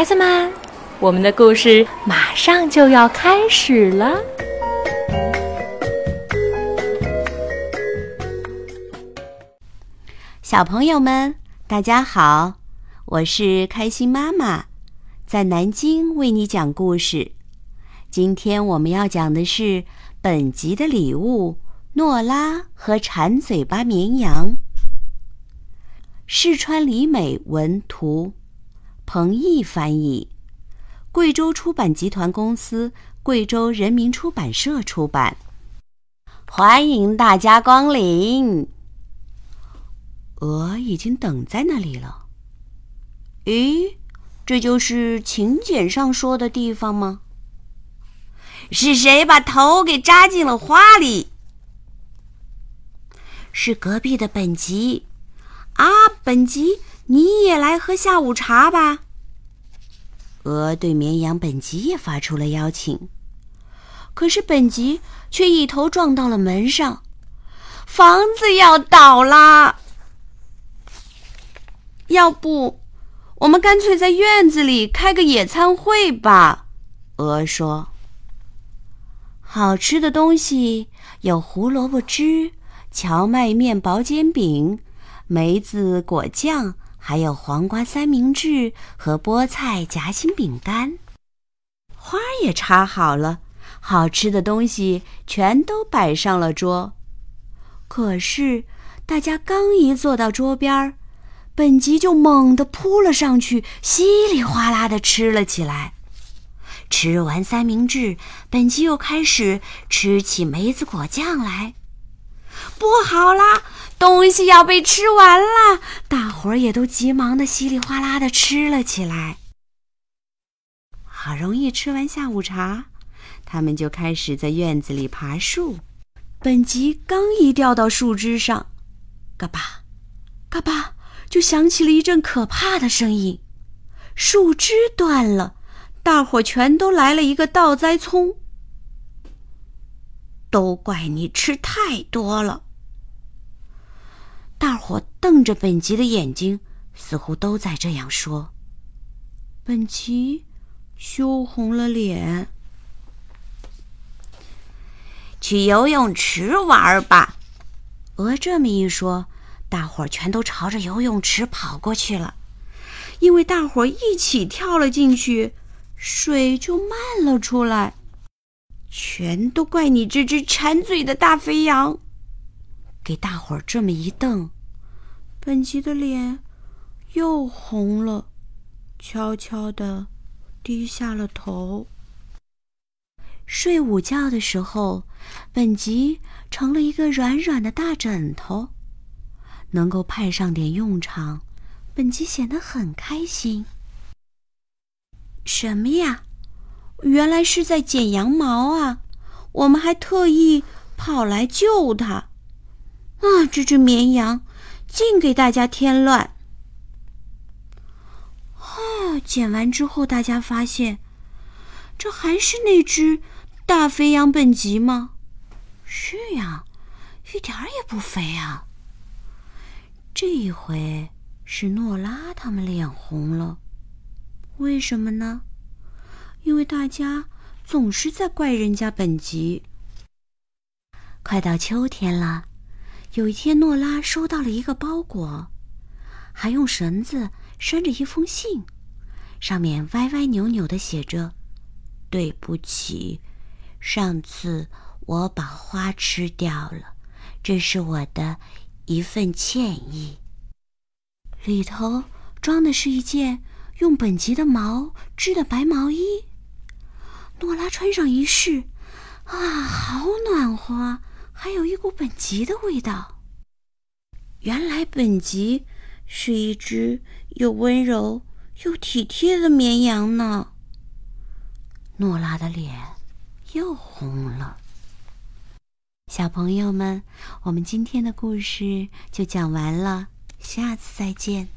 孩子们，我们的故事马上就要开始了。小朋友们，大家好，我是开心妈妈，在南京为你讲故事。今天我们要讲的是本集的礼物——诺拉和馋嘴巴绵羊。四川李美文图，彭毅翻译，贵州出版集团公司、贵州人民出版社出版。欢迎大家光临。鹅已经等在那里了。咦，这就是请柬上说的地方吗？是谁把头给扎进了花里？是隔壁的本吉。啊，本吉，你也来喝下午茶吧。鹅对绵羊本吉也发出了邀请，可是本吉却一头撞到了门上，房子要倒啦！要不，我们干脆在院子里开个野餐会吧？鹅说。好吃的东西有胡萝卜汁、荞麦面包煎饼、梅子果酱，还有黄瓜三明治和菠菜夹心饼干。花儿也插好了，好吃的东西全都摆上了桌。可是，大家刚一坐到桌边儿，本吉就猛地扑了上去，稀里哗啦地吃了起来。吃完三明治，本吉又开始吃起梅子果酱来。不好啦，东西要被吃完了！大伙儿也都急忙的稀里哗啦的吃了起来。好容易吃完下午茶，他们就开始在院子里爬树。本吉刚一掉到树枝上，嘎巴，嘎巴，就响起了一阵可怕的声音，树枝断了。大伙儿全都来了一个倒栽葱，都怪你吃太多了。大伙瞪着本吉的眼睛，似乎都在这样说。本吉羞红了脸。去游泳池玩吧。鹅这么一说，大伙儿全都朝着游泳池跑过去了，因为大伙儿一起跳了进去。水就漫了出来，全都怪你这只馋嘴的大肥羊！给大伙儿这么一瞪，本吉的脸又红了，悄悄地低下了头。睡午觉的时候，本吉成了一个软软的大枕头，能够派上点用场，本吉显得很开心。什么呀？原来是在剪羊毛啊！我们还特意跑来救他。啊，这只绵羊净给大家添乱。啊，剪完之后，大家发现，这还是那只大肥羊本吉吗？是呀，一点儿也不肥啊。这一回是诺拉他们脸红了。为什么呢？因为大家总是在怪人家本吉。快到秋天了，有一天，诺拉收到了一个包裹，还用绳子拴着一封信，上面歪歪扭扭的写着：“对不起，上次我把花吃掉了，这是我的一份歉意。”里头装的是一件。用本吉的毛织的白毛衣，诺拉穿上一试，啊，好暖和，还有一股本吉的味道。原来本吉是一只又温柔又体贴的绵羊呢。诺拉的脸又红了。小朋友们，我们今天的故事就讲完了，下次再见。